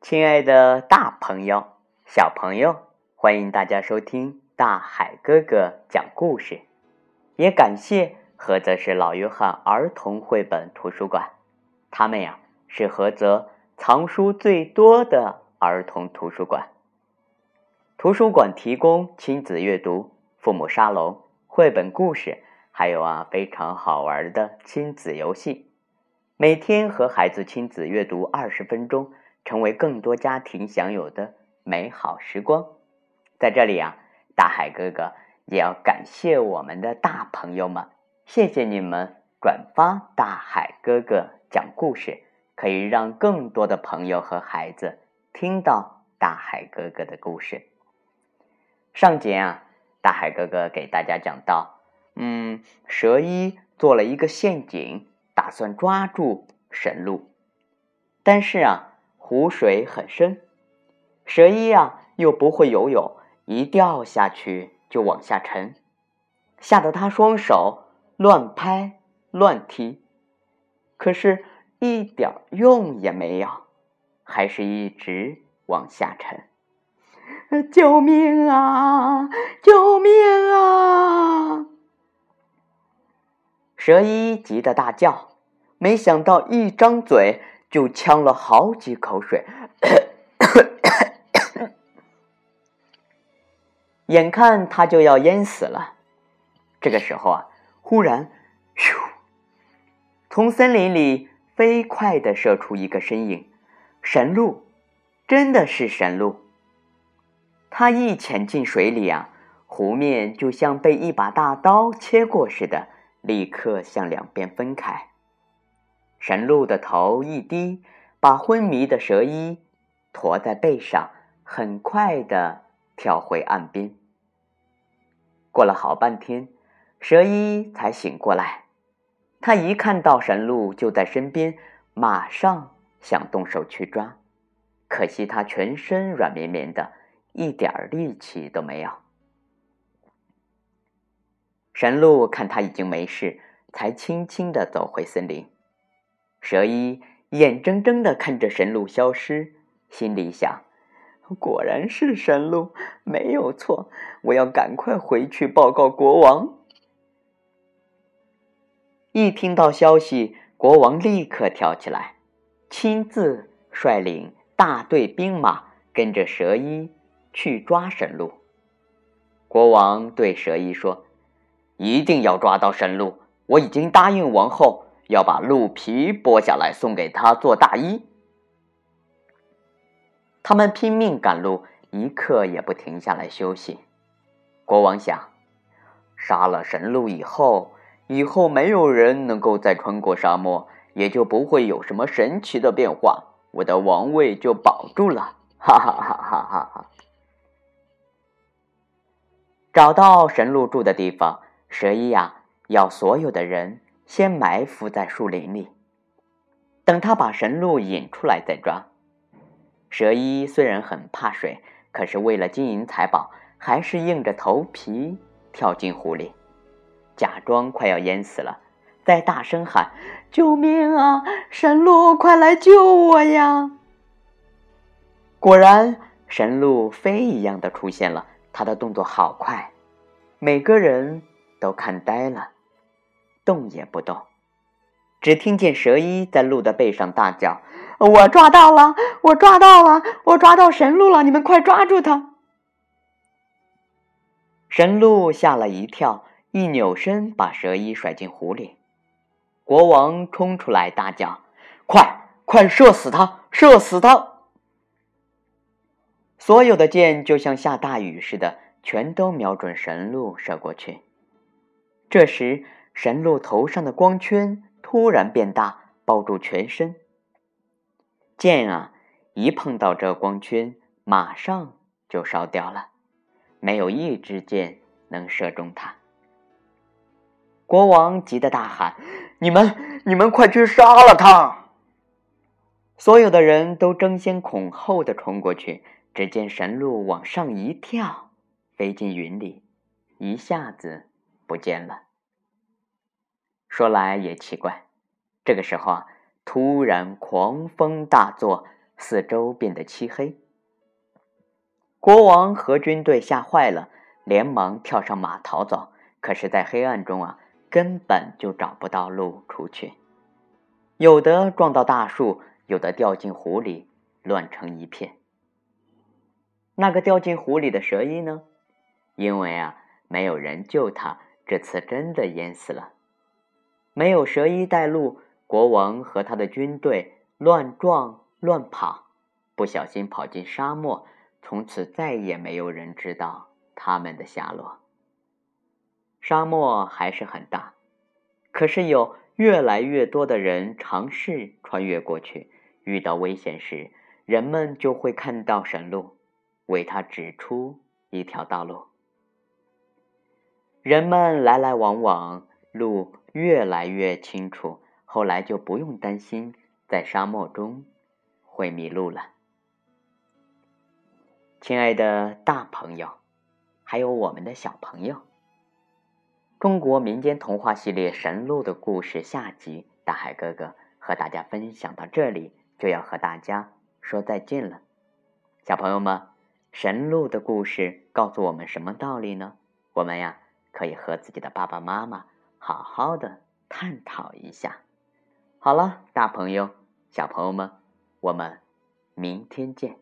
亲爱的大朋友、小朋友，欢迎大家收听大海哥哥讲故事。也感谢菏泽市老约翰儿童绘本图书馆，他们呀是菏泽藏书最多的儿童图书馆。图书馆提供亲子阅读、父母沙龙、绘本故事，还有啊非常好玩的亲子游戏。每天和孩子亲子阅读二十分钟。成为更多家庭享有的美好时光，在这里啊，大海哥哥也要感谢我们的大朋友们，谢谢你们转发大海哥哥讲故事，可以让更多的朋友和孩子听到大海哥哥的故事。上节啊，大海哥哥给大家讲到，嗯，蛇一做了一个陷阱，打算抓住神鹿，但是啊。湖水很深，蛇一呀又不会游泳，一掉下去就往下沉，吓得他双手乱拍乱踢，可是一点用也没有，还是一直往下沉。救命啊！救命啊！蛇一急得大叫，没想到一张嘴。就呛了好几口水，眼看他就要淹死了。这个时候啊，忽然，咻！从森林里飞快的射出一个身影，神鹿，真的是神鹿。他一潜进水里啊，湖面就像被一把大刀切过似的，立刻向两边分开。神鹿的头一低，把昏迷的蛇衣驮在背上，很快的跳回岸边。过了好半天，蛇一才醒过来。他一看到神鹿就在身边，马上想动手去抓，可惜他全身软绵绵的，一点力气都没有。神鹿看他已经没事，才轻轻的走回森林。蛇一眼睁睁的看着神鹿消失，心里想：“果然是神鹿，没有错。我要赶快回去报告国王。”一听到消息，国王立刻跳起来，亲自率领大队兵马跟着蛇一去抓神鹿。国王对蛇一说：“一定要抓到神鹿，我已经答应王后。”要把鹿皮剥下来送给他做大衣。他们拼命赶路，一刻也不停下来休息。国王想，杀了神鹿以后，以后没有人能够再穿过沙漠，也就不会有什么神奇的变化，我的王位就保住了。哈哈哈哈哈哈！找到神鹿住的地方，蛇一呀，要所有的人。先埋伏在树林里，等他把神鹿引出来再抓。蛇一虽然很怕水，可是为了金银财宝，还是硬着头皮跳进湖里，假装快要淹死了，再大声喊：“救命啊！神鹿，快来救我呀！”果然，神鹿飞一样的出现了，他的动作好快，每个人都看呆了。动也不动，只听见蛇一在鹿的背上大叫：“我抓到了！我抓到了！我抓到神鹿了！你们快抓住它！”神鹿吓了一跳，一扭身把蛇一甩进湖里。国王冲出来大叫：“快快射死他！射死他！”所有的箭就像下大雨似的，全都瞄准神鹿射过去。这时，神鹿头上的光圈突然变大，包住全身。箭啊，一碰到这光圈，马上就烧掉了，没有一支箭能射中它。国王急得大喊：“你们，你们快去杀了他！”所有的人都争先恐后的冲过去。只见神鹿往上一跳，飞进云里，一下子不见了。说来也奇怪，这个时候啊，突然狂风大作，四周变得漆黑。国王和军队吓坏了，连忙跳上马逃走。可是，在黑暗中啊，根本就找不到路出去。有的撞到大树，有的掉进湖里，乱成一片。那个掉进湖里的蛇医呢？因为啊，没有人救他，这次真的淹死了。没有蛇衣带路，国王和他的军队乱撞乱跑，不小心跑进沙漠。从此再也没有人知道他们的下落。沙漠还是很大，可是有越来越多的人尝试穿越过去。遇到危险时，人们就会看到神鹿，为他指出一条道路。人们来来往往，路越来越清楚，后来就不用担心在沙漠中会迷路了。亲爱的大朋友，还有我们的小朋友，中国民间童话系列《神鹿的故事》下集，大海哥哥和大家分享到这里，就要和大家说再见了。小朋友们，神鹿的故事告诉我们什么道理呢？我们呀，可以和自己的爸爸妈妈好好的探讨一下。好了，大朋友、小朋友们，我们明天见。